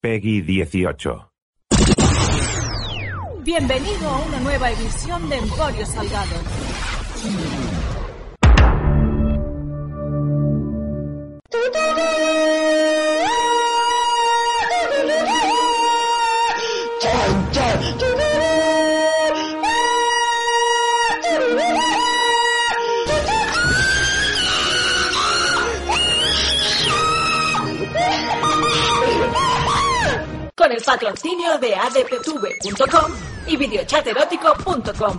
Peggy 18. Bienvenido a una nueva edición de Emporio Salgado. Patrocinio de adptv.com y videochaterótico.com.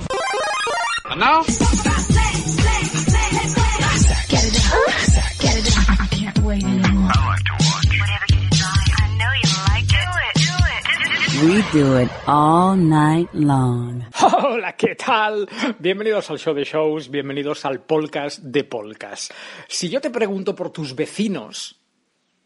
We do it all night long. Hola, ¿qué tal? Bienvenidos al show de shows, bienvenidos al podcast de podcast. Si yo te pregunto por tus vecinos,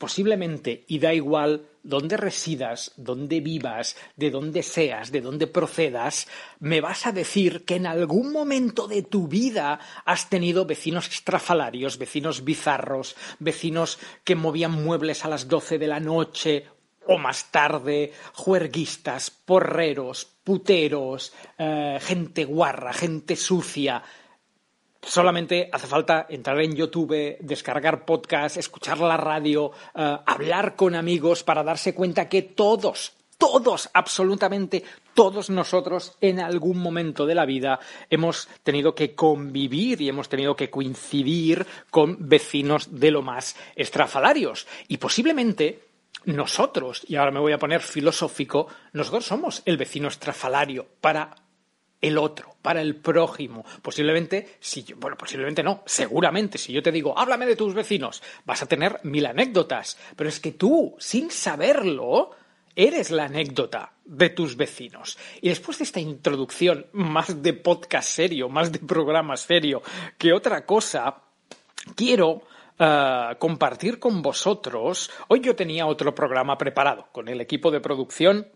posiblemente, y da igual dónde residas, dónde vivas, de dónde seas, de dónde procedas, me vas a decir que en algún momento de tu vida has tenido vecinos estrafalarios, vecinos bizarros, vecinos que movían muebles a las 12 de la noche o más tarde, juerguistas, porreros, puteros, eh, gente guarra, gente sucia, Solamente hace falta entrar en YouTube, descargar podcast, escuchar la radio, eh, hablar con amigos para darse cuenta que todos, todos, absolutamente todos nosotros en algún momento de la vida hemos tenido que convivir y hemos tenido que coincidir con vecinos de lo más estrafalarios. Y posiblemente nosotros, y ahora me voy a poner filosófico, nosotros somos el vecino estrafalario para el otro, para el prójimo. Posiblemente, si yo, bueno, posiblemente no, seguramente, si yo te digo, háblame de tus vecinos, vas a tener mil anécdotas. Pero es que tú, sin saberlo, eres la anécdota de tus vecinos. Y después de esta introducción más de podcast serio, más de programa serio que otra cosa, quiero Uh, compartir con vosotros. Hoy yo tenía otro programa preparado con el equipo de producción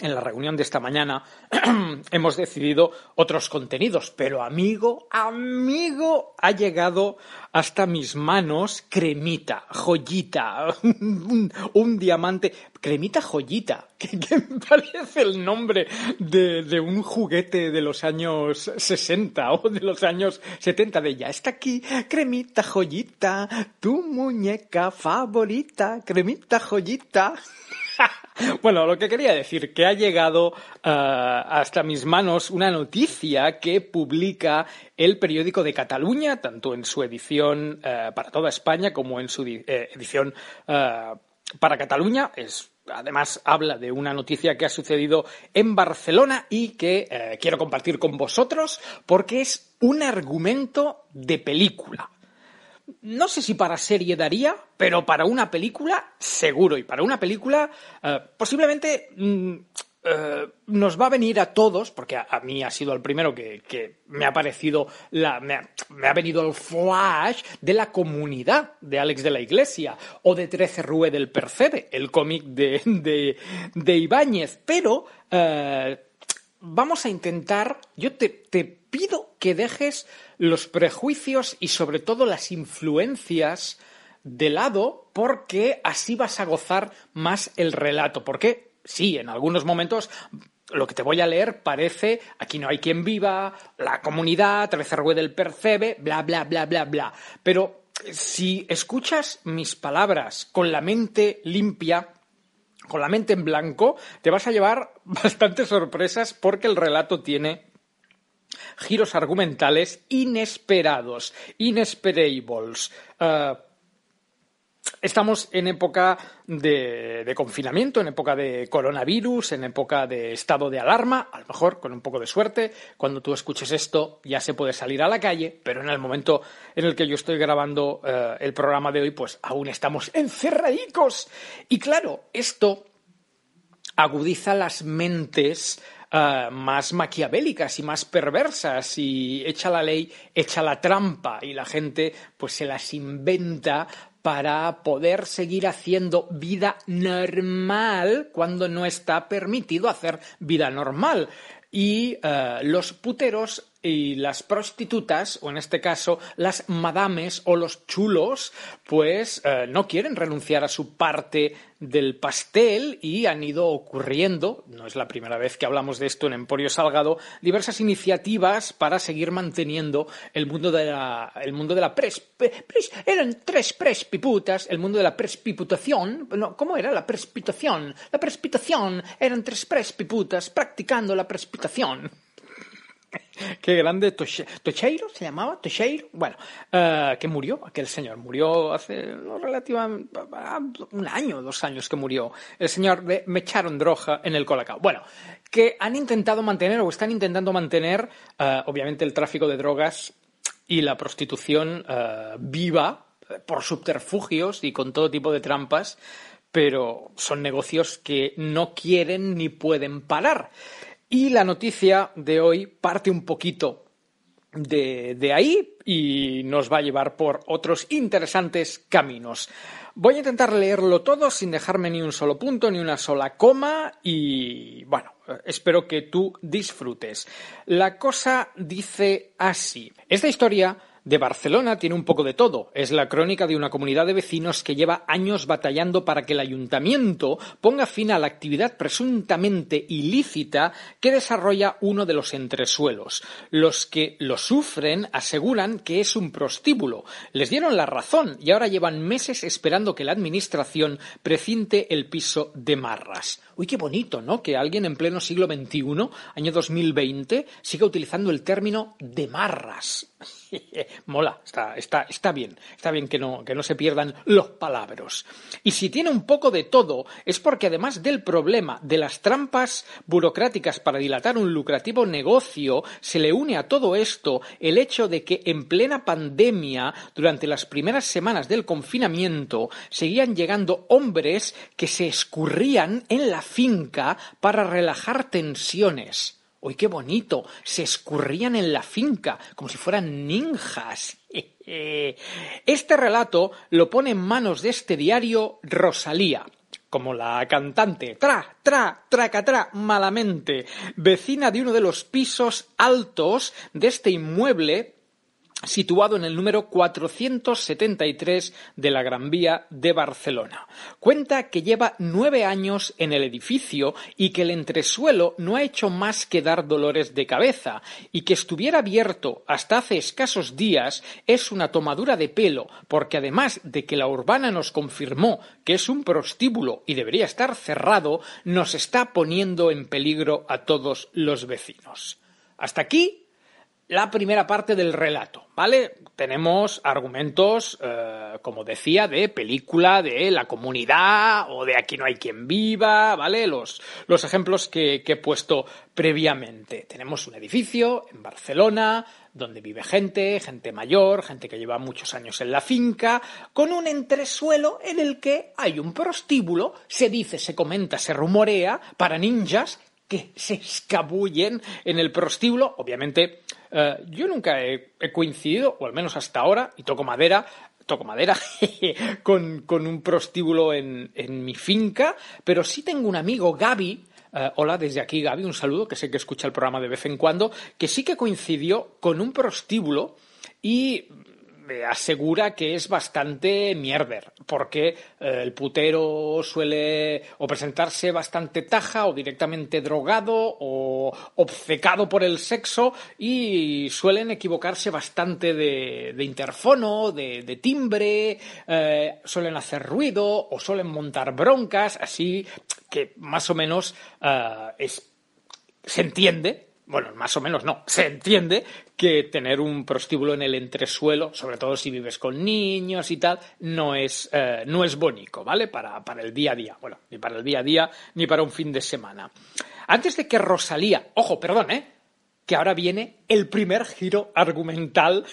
en la reunión de esta mañana hemos decidido otros contenidos, pero amigo, amigo, ha llegado hasta mis manos cremita, joyita, un, diamante, cremita joyita, que, me parece el nombre de, de, un juguete de los años 60 o de los años 70 de ya está aquí, cremita joyita, tu muñeca favorita, cremita joyita. bueno, lo que quería decir, que ha llegado eh, hasta mis manos una noticia que publica el periódico de Cataluña, tanto en su edición eh, para toda España como en su eh, edición para Cataluña. Además habla de una noticia que ha sucedido en Barcelona y que quiero compartir con vosotros porque es un argumento de película no sé si para serie daría, pero para una película seguro. Y para una película eh, posiblemente mm, eh, nos va a venir a todos, porque a, mí ha sido el primero que, me ha parecido, la, me, ha, venido el flash de la comunidad de Alex de la Iglesia o de Trece Rue del Percebe, el cómic de, de, Ibáñez. Pero eh, vamos a intentar, yo te, te pido que dejes los prejuicios y sobre todo las influencias de lado porque así vas a gozar más el relato. Porque sí, en algunos momentos lo que te voy a leer parece aquí no hay quien viva, la comunidad, Trece del Percebe, bla, bla, bla, bla, bla. Pero si escuchas mis palabras con la mente limpia, con la mente en blanco, te vas a llevar bastantes sorpresas porque el relato tiene giros argumentales inesperados, inesperables. Eh, Estamos en época de, confinamiento, en época de coronavirus, en época de estado de alarma. A lo mejor, con un poco de suerte, cuando tú escuches esto ya se puede salir a la calle, pero en el momento en el que yo estoy grabando eh, el programa de hoy, pues aún estamos encerradicos. Y claro, esto agudiza las mentes Uh, más maquiavélicas y más perversas y echa la ley, echa la trampa y la gente pues se las inventa para poder seguir haciendo vida normal cuando no está permitido hacer vida normal. Y eh, los puteros y las prostitutas, o en este caso las madames o los chulos, pues eh, no quieren renunciar a su parte del pastel y han ido ocurriendo, no es la primera vez que hablamos de esto en Emporio Salgado, diversas iniciativas para seguir manteniendo el mundo de la, el mundo de la pres, eran tres prespiputas, el mundo de la prespiputación, ¿cómo era la prespitación? La prespitación, eran tres prespiputas practicando la prespitación. Qué grande Tocheiro se llamaba, Tocheiro, bueno, eh, que murió, aquel señor, murió hace no, relativamente un año, dos años que murió, el señor de Me echaron droga en el Colacao. Bueno, que han intentado mantener o están intentando mantener, eh, obviamente, el tráfico de drogas y la prostitución eh, viva por subterfugios y con todo tipo de trampas, pero son negocios que no quieren ni pueden parar. Y la noticia de hoy parte un poquito de, ahí y nos va a llevar por otros interesantes caminos. Voy a intentar leerlo todo sin dejarme ni un solo punto ni una sola coma y bueno, espero que tú disfrutes. La cosa dice así. Esta historia de Barcelona tiene un poco de todo. Es la crónica de una comunidad de vecinos que lleva años batallando para que el ayuntamiento ponga fin a la actividad presuntamente ilícita que desarrolla uno de los entresuelos. Los que lo sufren aseguran que es un prostíbulo. Les dieron la razón y ahora llevan meses esperando que la administración precinte el piso de Marras. Uy, qué bonito, ¿no? Que alguien en pleno siglo XXI, año 2020, siga utilizando el término de marras. Mola, está, está, está bien, está bien que no, que no se pierdan los palabras. Y si tiene un poco de todo, es porque además del problema de las trampas burocráticas para dilatar un lucrativo negocio, se le une a todo esto el hecho de que en plena pandemia, durante las primeras semanas del confinamiento, seguían llegando hombres que se escurrían en la finca para relajar tensiones. ¡Uy, qué bonito! Se escurrían en la finca, como si fueran ninjas. Este relato lo pone en manos de este diario Rosalía, como la cantante tra, tra, traca, tra, malamente, vecina de uno de los pisos altos de este inmueble situado en el número 473 de la Gran Vía de Barcelona. Cuenta que lleva nueve años en el edificio y que el entresuelo no ha hecho más que dar dolores de cabeza y que estuviera abierto hasta hace escasos días es una tomadura de pelo porque además de que la urbana nos confirmó que es un prostíbulo y debería estar cerrado, nos está poniendo en peligro a todos los vecinos. Hasta aquí la primera parte del relato, ¿vale? Tenemos argumentos, eh, como decía, de película, de la comunidad o de aquí no hay quien viva, ¿vale? Los, los ejemplos que, que he puesto previamente. Tenemos un edificio en Barcelona donde vive gente, gente mayor, gente que lleva muchos años en la finca, con un entresuelo en el que hay un prostíbulo, se dice, se comenta, se rumorea, para ninjas que se escabullen en el prostíbulo. Obviamente, eh, yo nunca he, coincidido, o al menos hasta ahora, y toco madera, toco madera, con, un prostíbulo en, mi finca, pero sí tengo un amigo, Gaby, eh, hola, desde aquí Gaby, un saludo, que sé que escucha el programa de vez en cuando, que sí que coincidió con un prostíbulo y asegura que es bastante mierder, porque eh, el putero suele o presentarse bastante taja o directamente drogado o obcecado por el sexo y suelen equivocarse bastante de, interfono, de, timbre, eh, suelen hacer ruido o suelen montar broncas, así que más o menos eh, se entiende bueno, más o menos no, se entiende que tener un prostíbulo en el entresuelo, sobre todo si vives con niños y tal, no es, eh, no es bonito, ¿vale? Para, para el día a día, bueno, ni para el día a día ni para un fin de semana. Antes de que Rosalía, ojo, perdón, ¿eh? Que ahora viene el primer giro argumental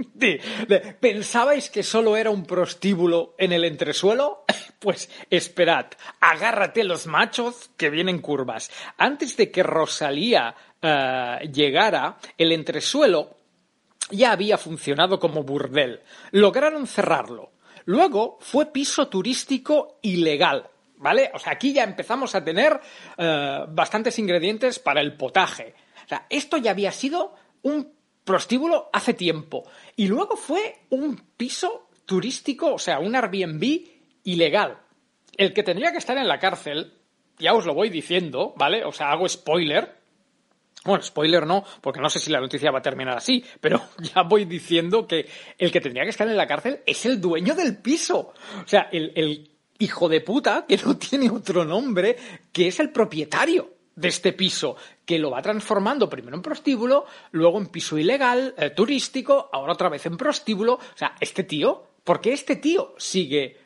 ¿Pensabais que solo era un prostíbulo en el entresuelo? Pues esperad, agárrate los machos que vienen curvas. Antes de que Rosalía eh, llegara, el entresuelo ya había funcionado como burdel. Lograron cerrarlo. Luego fue piso turístico ilegal. ¿Vale? O sea, aquí ya empezamos a tener eh, bastantes ingredientes para el potaje. O sea, esto ya había sido un prostíbulo hace tiempo. Y luego fue un piso turístico, o sea, un Airbnb ilegal. El que tendría que estar en la cárcel, ya os lo voy diciendo, ¿vale? O sea, hago spoiler, bueno, spoiler no, porque no sé si la noticia va a terminar así, pero ya voy diciendo que el que tendría que estar en la cárcel es el dueño del piso. O sea, el, el hijo de puta, que no tiene otro nombre, que es el propietario de este piso, que lo va transformando primero en prostíbulo, luego en piso ilegal, eh, turístico, ahora otra vez en prostíbulo. O sea, este tío, ¿por qué este tío sigue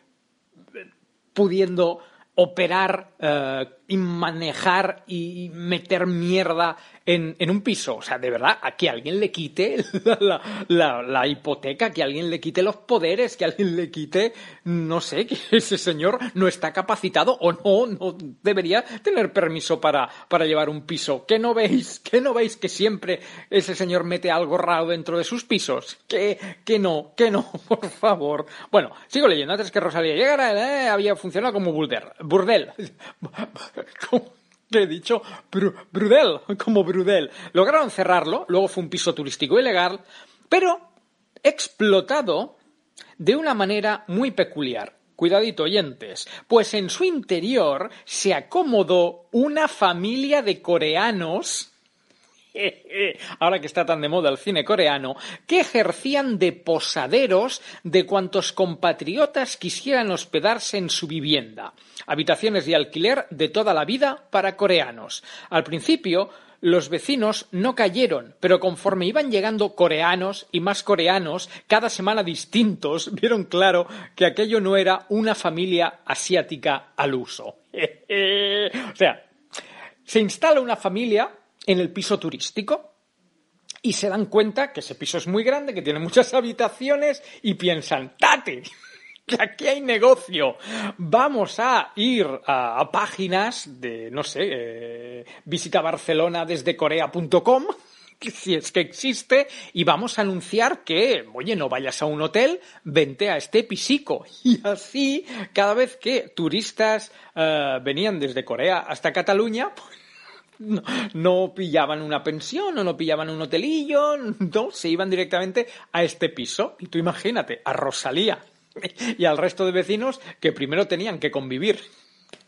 pudiendo operar eh, y manejar y meter mierda en, en un piso. O sea, de verdad, a que alguien le quite la, la- la- hipoteca, que alguien le quite los poderes, que alguien le quite, no sé, que ese señor no está capacitado o no, no debería tener permiso para, para llevar un piso. ¿Qué no veis? ¿Qué no veis que siempre ese señor mete algo raro dentro de sus pisos? Que, que no, que no, por favor. Bueno, sigo leyendo. Antes que Rosalía llegara, eh, había funcionado como. Burdel. ¿Cómo? ¿Qué he dicho? Bru- Brudel, como Brudel. Lograron cerrarlo, luego fue un piso turístico ilegal, pero explotado de una manera muy peculiar. Cuidadito, oyentes, pues en su interior se acomodó una familia de coreanos ahora que está tan de moda el cine coreano, que ejercían de posaderos de cuantos compatriotas quisieran hospedarse en su vivienda. Habitaciones de alquiler de toda la vida para coreanos. Al principio, los vecinos no cayeron, pero conforme iban llegando coreanos y más coreanos, cada semana distintos, vieron claro que aquello no era una familia asiática al uso. o sea, se instala una familia en el piso turístico y se dan cuenta que ese piso es muy grande, que tiene muchas habitaciones y piensan, ¡tate! Que aquí hay negocio. Vamos a ir a, páginas de, no sé, eh, visita Barcelona desde corea.com si es que existe, y vamos a anunciar que, oye, no vayas a un hotel, vente a este pisico. Y así, cada vez que turistas eh, venían desde Corea hasta Cataluña, pues, no, pillaban una pensión o no pillaban un hotelillo, no, se iban directamente a este piso. Y tú imagínate, a Rosalía y al resto de vecinos que primero tenían que convivir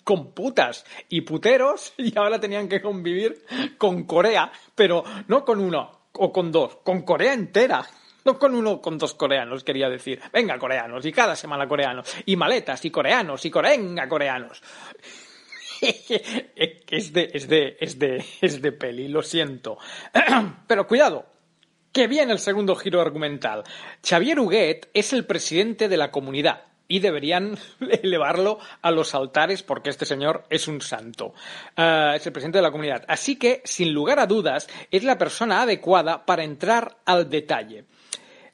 con putas y puteros y ahora tenían que convivir con Corea, pero no con uno o con dos, con Corea entera. No con uno, con dos coreanos, quería decir. Venga, coreanos, y cada semana coreanos, y maletas, y coreanos, y corenga, coreanos. es de, es de, es de, es de peli, lo siento. Pero cuidado, que viene el segundo giro argumental. Xavier Huguet es el presidente de la comunidad y deberían elevarlo a los altares porque este señor es un santo. Ah, es el presidente de la comunidad. Así que, sin lugar a dudas, es la persona adecuada para entrar al detalle.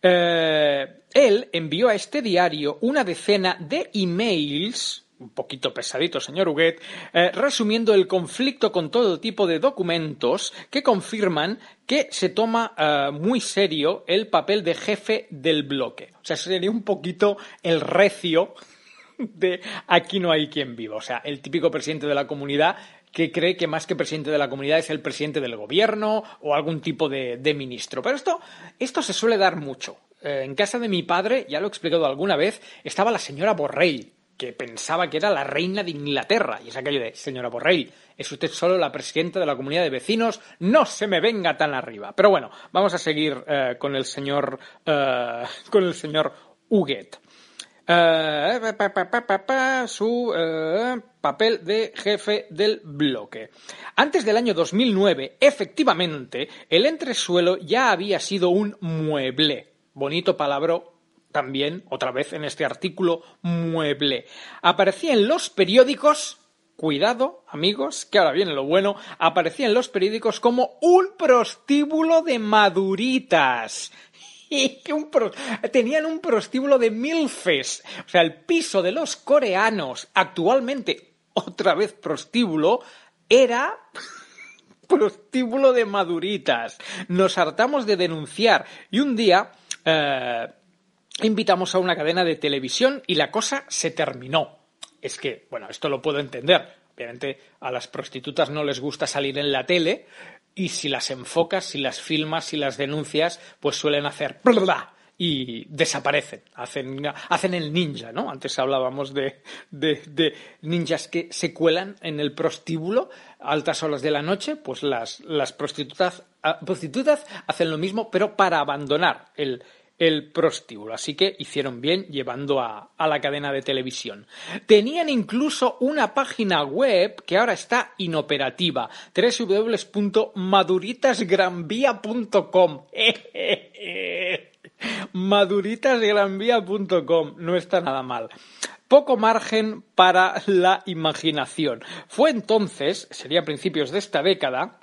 Eh, él envió a este diario una decena de emails un poquito pesadito, señor Huguet, eh, resumiendo el conflicto con todo tipo de documentos que confirman que se toma eh, muy serio el papel de jefe del bloque. O sea, sería un poquito el recio de aquí no hay quien viva. O sea, el típico presidente de la comunidad que cree que más que presidente de la comunidad es el presidente del gobierno o algún tipo de, ministro. Pero esto, esto se suele dar mucho. Eh, en casa de mi padre, ya lo he explicado alguna vez, estaba la señora Borrell, que pensaba que era la reina de Inglaterra. Y es aquello de, señora Borrell, es usted solo la presidenta de la comunidad de vecinos, no se me venga tan arriba. Pero bueno, vamos a seguir eh, con el señor, eh, con el señor Huguet. eh, su papel de jefe del bloque. Antes del año 2009, efectivamente, el entresuelo ya había sido un mueble. Bonito palabra también, otra vez en este artículo, mueble. Aparecía en los periódicos cuidado, amigos, que ahora viene lo bueno, aparecía en los periódicos como un prostíbulo de maduritas. tenían un prostíbulo de milfes. O sea, el piso de los coreanos, actualmente otra vez prostíbulo, era prostíbulo de maduritas. Nos hartamos de denunciar y un día eh, invitamos a una cadena de televisión y la cosa se terminó. Es que, bueno, esto lo puedo entender. Obviamente a las prostitutas no les gusta salir en la tele, y si las enfocas, si las filmas, si las denuncias, pues suelen hacer y desaparecen, hacen, hacen el ninja, ¿no? Antes hablábamos de, de, ninjas que se cuelan en el prostíbulo a altas horas de la noche, pues las, las prostitutas, ah, prostitutas hacen lo mismo, pero para abandonar el, el prostíbulo. Así que hicieron bien llevando a, la cadena de televisión. Tenían incluso una página web que ahora está inoperativa, www.maduritasgranvía.com. maduritasgranvía.com. No está nada mal poco margen para la imaginación. Fue entonces, sería a principios de esta década,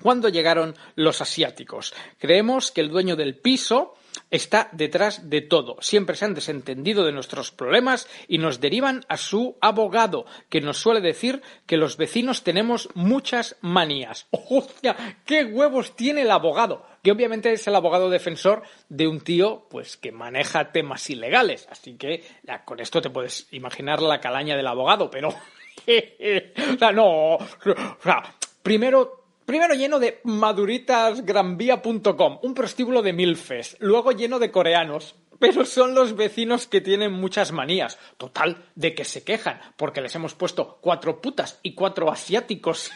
cuando llegaron los asiáticos. Creemos que el dueño del piso está detrás de todo. Siempre se han desentendido de nuestros problemas y nos derivan a su abogado, que nos suele decir que los vecinos tenemos muchas manías. ¡Hostia! ¡Qué huevos tiene el abogado! Que obviamente es el abogado defensor de un tío pues que maneja temas ilegales. Así que con esto te puedes imaginar la calaña del abogado, pero. o sea, no. O sea, primero Primero lleno de maduritasgranvía.com, un prostíbulo de milfes, luego lleno de coreanos, pero son los vecinos que tienen muchas manías. Total, de que se quejan, porque les hemos puesto cuatro putas y cuatro asiáticos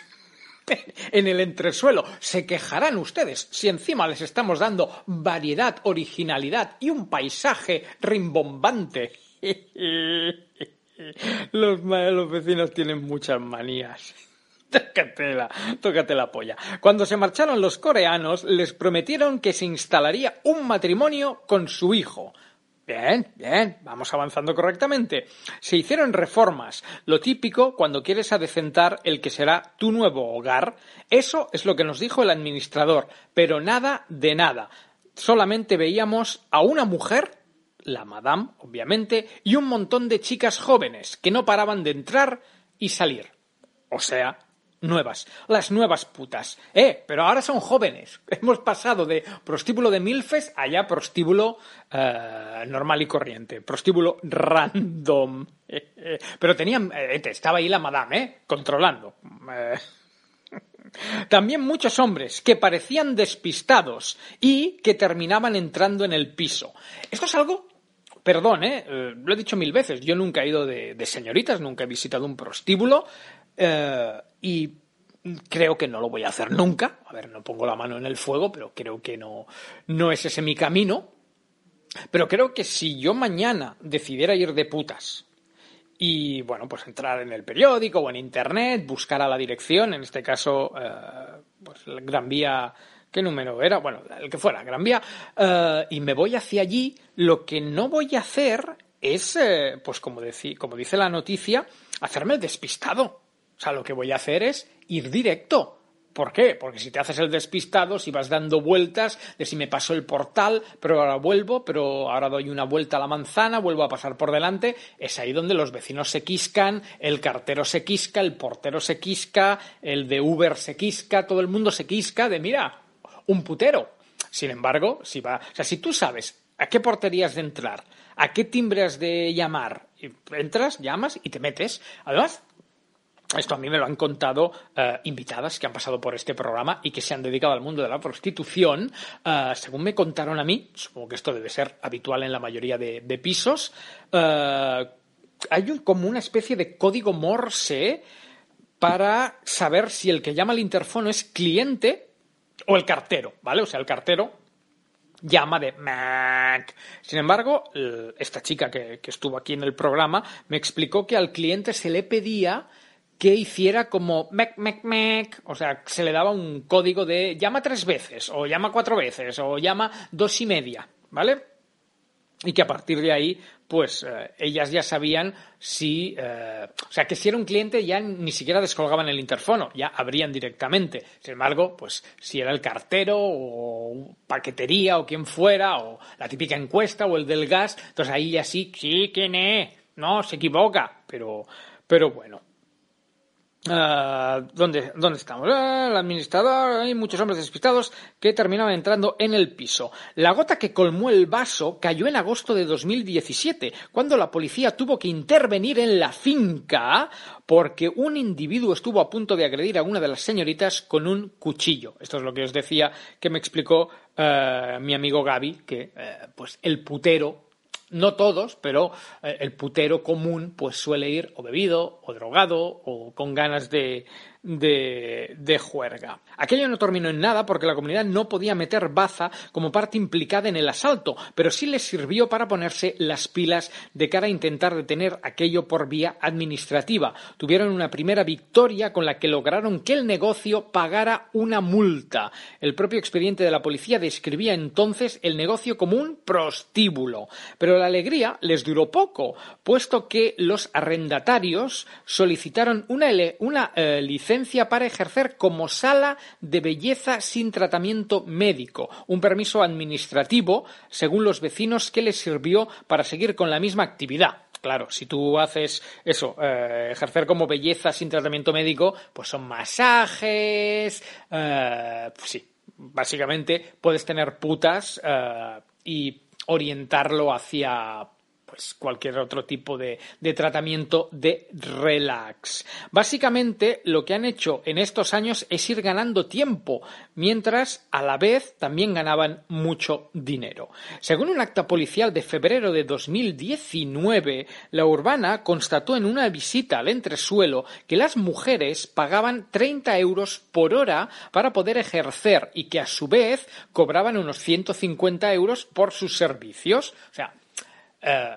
en el entresuelo. Se quejarán ustedes si encima les estamos dando variedad, originalidad y un paisaje rimbombante. Los, los vecinos tienen muchas manías. Tócatela, tócate la polla. Cuando se marcharon los coreanos, les prometieron que se instalaría un matrimonio con su hijo. Bien, bien, vamos avanzando correctamente. Se hicieron reformas, lo típico cuando quieres adecentar el que será tu nuevo hogar. Eso es lo que nos dijo el administrador, pero nada de nada. Solamente veíamos a una mujer, la madame, obviamente, y un montón de chicas jóvenes que no paraban de entrar y salir. O sea, nuevas, las nuevas putas. Eh, pero ahora son jóvenes. Hemos pasado de prostíbulo de milfes a ya prostíbulo eh, normal y corriente, prostíbulo random. pero tenían, eh, estaba ahí la madame, ¿eh? Controlando. Eh. También muchos hombres que parecían despistados y que terminaban entrando en el piso. Esto es algo perdón, ¿eh? lo he dicho mil veces, yo nunca he ido de, de señoritas, nunca he visitado un prostíbulo, eh, y creo que no lo voy a hacer nunca. A ver, no pongo la mano en el fuego, pero creo que no, no es ese mi camino. Pero creo que si yo mañana decidiera ir de putas y, bueno, pues entrar en el periódico o en internet, buscar a la dirección, en este caso, eh, pues Gran Vía, ¿qué número era? Bueno, el que fuera, Gran Vía, eh, y me voy hacia allí, lo que no voy a hacer es, pues como, como dice la noticia, hacerme el despistado. O sea, lo que voy a hacer es ir directo. ¿Por qué? Porque si te haces el despistado, si vas dando vueltas de si me pasó el portal, pero ahora vuelvo, pero ahora doy una vuelta a la manzana, vuelvo a pasar por delante, es ahí donde los vecinos se quiscan, el cartero se quisca, el portero se quisca, el de Uber se quisca, todo el mundo se quisca de, mira, un putero. Sin embargo, si va, o sea, si tú sabes a qué porterías de entrar, a qué timbre has de llamar, entras, llamas y te metes. Además, esto a mí me lo han contado eh, invitadas que han pasado por este programa y que se han dedicado al mundo de la prostitución. Eh, según me contaron a mí, supongo que esto debe ser habitual en la mayoría de, pisos, eh, hay como una especie de código Morse para saber si el que llama al interfono es cliente o el cartero, ¿vale? O sea, el cartero llama de. Sin embargo, esta chica que estuvo aquí en el programa me explicó que al cliente se le pedía que hiciera como mec, mec, mec, o sea, se le daba un código de llama tres veces, o llama cuatro veces, o llama dos y media, ¿vale? Y que a partir de ahí, pues eh, ellas ya sabían si, eh, o sea, que si era un cliente ya ni siquiera descolgaban el interfono, ya abrían directamente. Sin embargo, pues si era el cartero o paquetería o quien fuera, o la típica encuesta o el del gas, entonces ahí ya sí, sí, ¿quién es? No, se equivoca, pero, pero bueno. Ah, ¿dónde, ¿Dónde estamos? Ah, el administrador, hay muchos hombres despistados que terminaban entrando en el piso. La gota que colmó el vaso cayó en agosto de 2017, cuando la policía tuvo que intervenir en la finca porque un individuo estuvo a punto de agredir a una de las señoritas con un cuchillo. Esto es lo que os decía que me explicó eh, mi amigo Gaby, que eh, pues el putero no todos, pero eh, el putero común pues suele ir o bebido o drogado o con ganas de, de, de, juerga. Aquello no terminó en nada porque la comunidad no podía meter baza como parte implicada en el asalto, pero sí les sirvió para ponerse las pilas de cara a intentar detener aquello por vía administrativa. Tuvieron una primera victoria con la que lograron que el negocio pagara una multa. El propio expediente de la policía describía entonces el negocio como un prostíbulo. Pero la alegría les duró poco, puesto que los arrendatarios solicitaron una, una eh, licencia para ejercer como sala de belleza sin tratamiento médico, un permiso administrativo, según los vecinos, que les sirvió para seguir con la misma actividad. Claro, si tú haces eso, eh, ejercer como belleza sin tratamiento médico, pues son masajes, eh, pues sí, básicamente puedes tener putas eh, y orientarlo hacia pues cualquier otro tipo de, de, tratamiento de relax. Básicamente lo que han hecho en estos años es ir ganando tiempo, mientras a la vez también ganaban mucho dinero. Según un acta policial de febrero de 2019, la urbana constató en una visita al entresuelo que las mujeres pagaban 30 euros por hora para poder ejercer y que a su vez cobraban unos 150 euros por sus servicios. O sea, eh,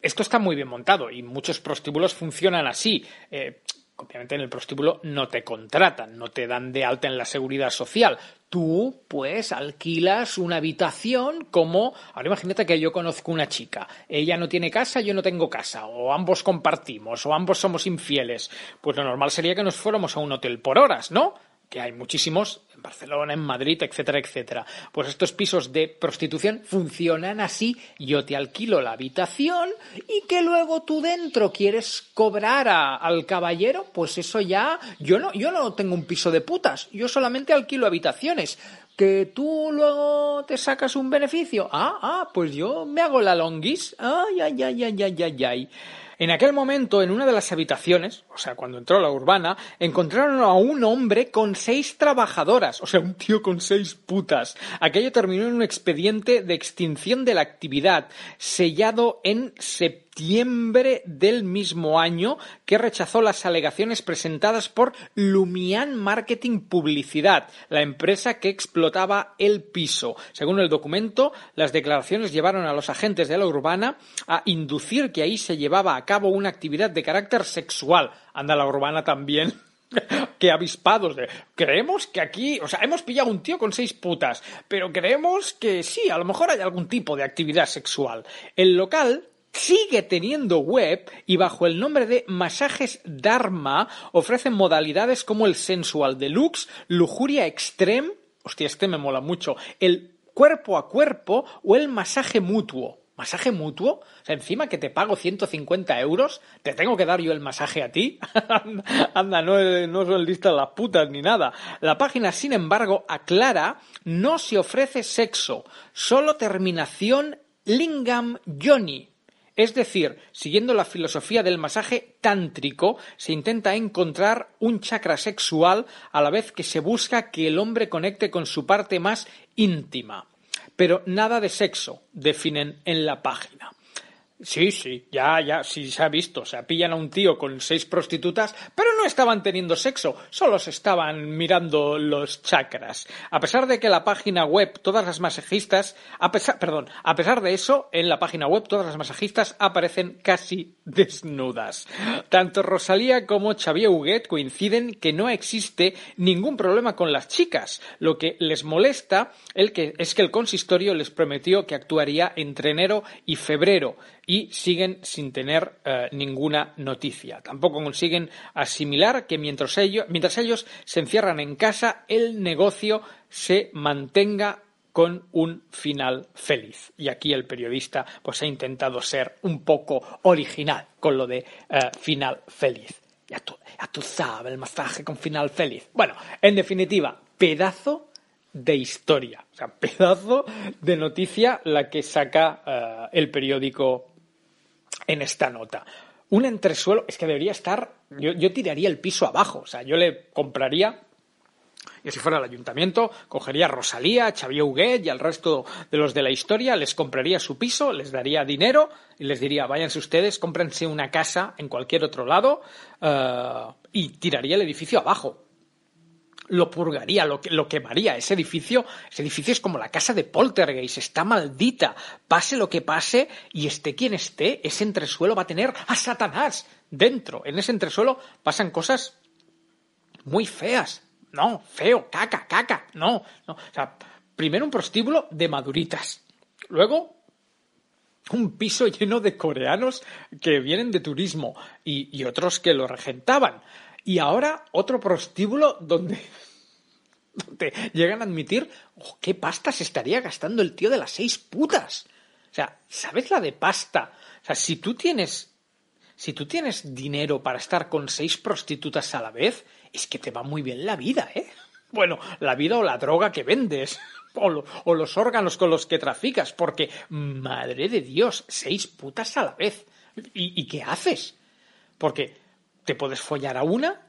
esto está muy bien montado y muchos prostíbulos funcionan así. Eh, obviamente en el prostíbulo no te contratan, no te dan de alta en la seguridad social. Tú, pues, alquilas una habitación como... Ahora imagínate que yo conozco una chica. Ella no tiene casa, yo no tengo casa. O ambos compartimos, o ambos somos infieles. Pues lo normal sería que nos fuéramos a un hotel por horas, ¿no? que hay muchísimos en Barcelona, en Madrid, etcétera, etcétera. Pues estos pisos de prostitución funcionan así. Yo te alquilo la habitación y que luego tú dentro quieres cobrar al caballero, pues eso ya. Yo no, yo no tengo un piso de putas. Yo solamente alquilo habitaciones. Que tú luego te sacas un beneficio. Ah, ah, pues yo me hago la longuis. Ay, ay, ay, ay, ay, ay, ay. En aquel momento, en una de las habitaciones, o sea, cuando entró la urbana, encontraron a un hombre con seis trabajadoras, o sea, un tío con seis putas. Aquello terminó en un expediente de extinción de la actividad, sellado en septiembre septiembre del mismo año que rechazó las alegaciones presentadas por Lumian Marketing Publicidad, la empresa que explotaba el piso. Según el documento, las declaraciones llevaron a los agentes de la urbana a inducir que ahí se llevaba a cabo una actividad de carácter sexual. Anda la urbana también que avispados de creemos que aquí, o sea, hemos pillado un tío con seis putas, pero creemos que sí, a lo mejor hay algún tipo de actividad sexual. El local sigue teniendo web y bajo el nombre de Masajes Dharma ofrecen modalidades como el sensual deluxe, lujuria extreme, hostia, este me mola mucho, el cuerpo a cuerpo o el masaje mutuo. ¿Masaje mutuo? O sea, encima que te pago 150 euros, ¿te tengo que dar yo el masaje a ti? Anda, no, no son listas las putas ni nada. La página, sin embargo, aclara, no se ofrece sexo, solo terminación Lingam Yoni. Es decir, siguiendo la filosofía del masaje tántrico, se intenta encontrar un chakra sexual a la vez que se busca que el hombre conecte con su parte más íntima. Pero nada de sexo, definen en la página. Sí, sí, ya, ya, sí se ha visto. O sea, pillan a un tío con seis prostitutas, estaban teniendo sexo, solo se estaban mirando los chakras. A pesar de que la página web, todas las masajistas, a pesar, perdón, a pesar de eso, en la página web todas las masajistas aparecen casi desnudas. Tanto Rosalía como Xavier Huguet coinciden que no existe ningún problema con las chicas. Lo que les molesta el que, es que el consistorio les prometió que actuaría entre enero y febrero y siguen sin tener eh, ninguna noticia. Tampoco consiguen asimilar que mientras ellos, mientras ellos se encierran en casa, el negocio se mantenga con un final feliz. Y aquí el periodista pues ha intentado ser un poco original con lo de eh, final feliz. Ya tú, ya tú sabes, el masaje con final feliz. Bueno, en definitiva, pedazo de historia, o sea, pedazo de noticia la que saca eh, el periódico en esta nota. Un entresuelo, es que debería estar, yo, tiraría el piso abajo, o sea, yo le compraría y si fuera el ayuntamiento, cogería a Rosalía, a Xavier Huguet y al resto de los de la historia, les compraría su piso, les daría dinero y les diría, váyanse ustedes, cómprense una casa en cualquier otro lado eh, y tiraría el edificio abajo lo purgaría, lo, lo quemaría. Ese edificio, ese edificio es como la casa de Poltergeist, está maldita. Pase lo que pase y esté quien esté, ese entresuelo va a tener a Satanás dentro. En ese entresuelo pasan cosas muy feas. No, feo, caca, caca, no, no. O sea, primero un prostíbulo de maduritas. Luego un piso lleno de coreanos que vienen de turismo y, y otros que lo regentaban. Y ahora otro prostíbulo donde, te llegan a admitir oh, qué pasta se estaría gastando el tío de las seis putas. O sea, ¿sabes la de pasta? O sea, si tú tienes. Si tú tienes dinero para estar con seis prostitutas a la vez, es que te va muy bien la vida, ¿eh? Bueno, la vida o la droga que vendes. O, los órganos con los que traficas. Porque, madre de Dios, seis putas a la vez. ¿Y, ¿Y qué haces? Porque te puedes follar a una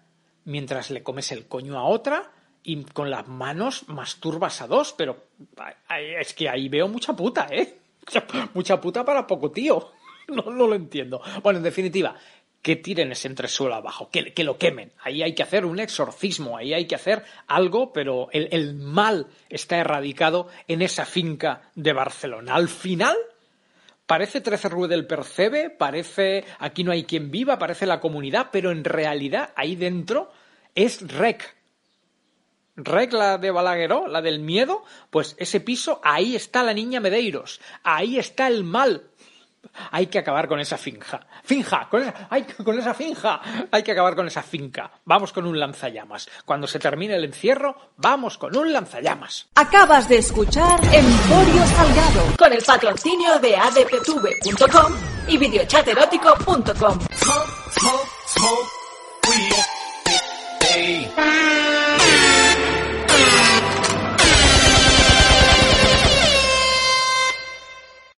mientras le comes el coño a otra y con las manos masturbas a dos, pero es que ahí veo mucha puta, ¿eh? Mucha puta para poco tío. No, lo entiendo. Bueno, en definitiva, que tiren ese entresuelo abajo, que, que, lo quemen. Ahí hay que hacer un exorcismo, ahí hay que hacer algo, pero el, el mal está erradicado en esa finca de Barcelona. Al final, parece 13 Rue del Percebe, parece Aquí no hay quien viva, parece la comunidad, pero en realidad ahí dentro es REC. REC, la de Balagueró, la del miedo, pues ese piso, ahí está la niña Medeiros, ahí está el mal. Hay que acabar con esa finja. Finja, con esa, hay, con esa finja. Hay que acabar con esa finca. Vamos con un lanzallamas. Cuando se termine el encierro, vamos con un lanzallamas. Acabas de escuchar Emporio Salgado con el patrocinio de adptv.com y videochaterótico.com.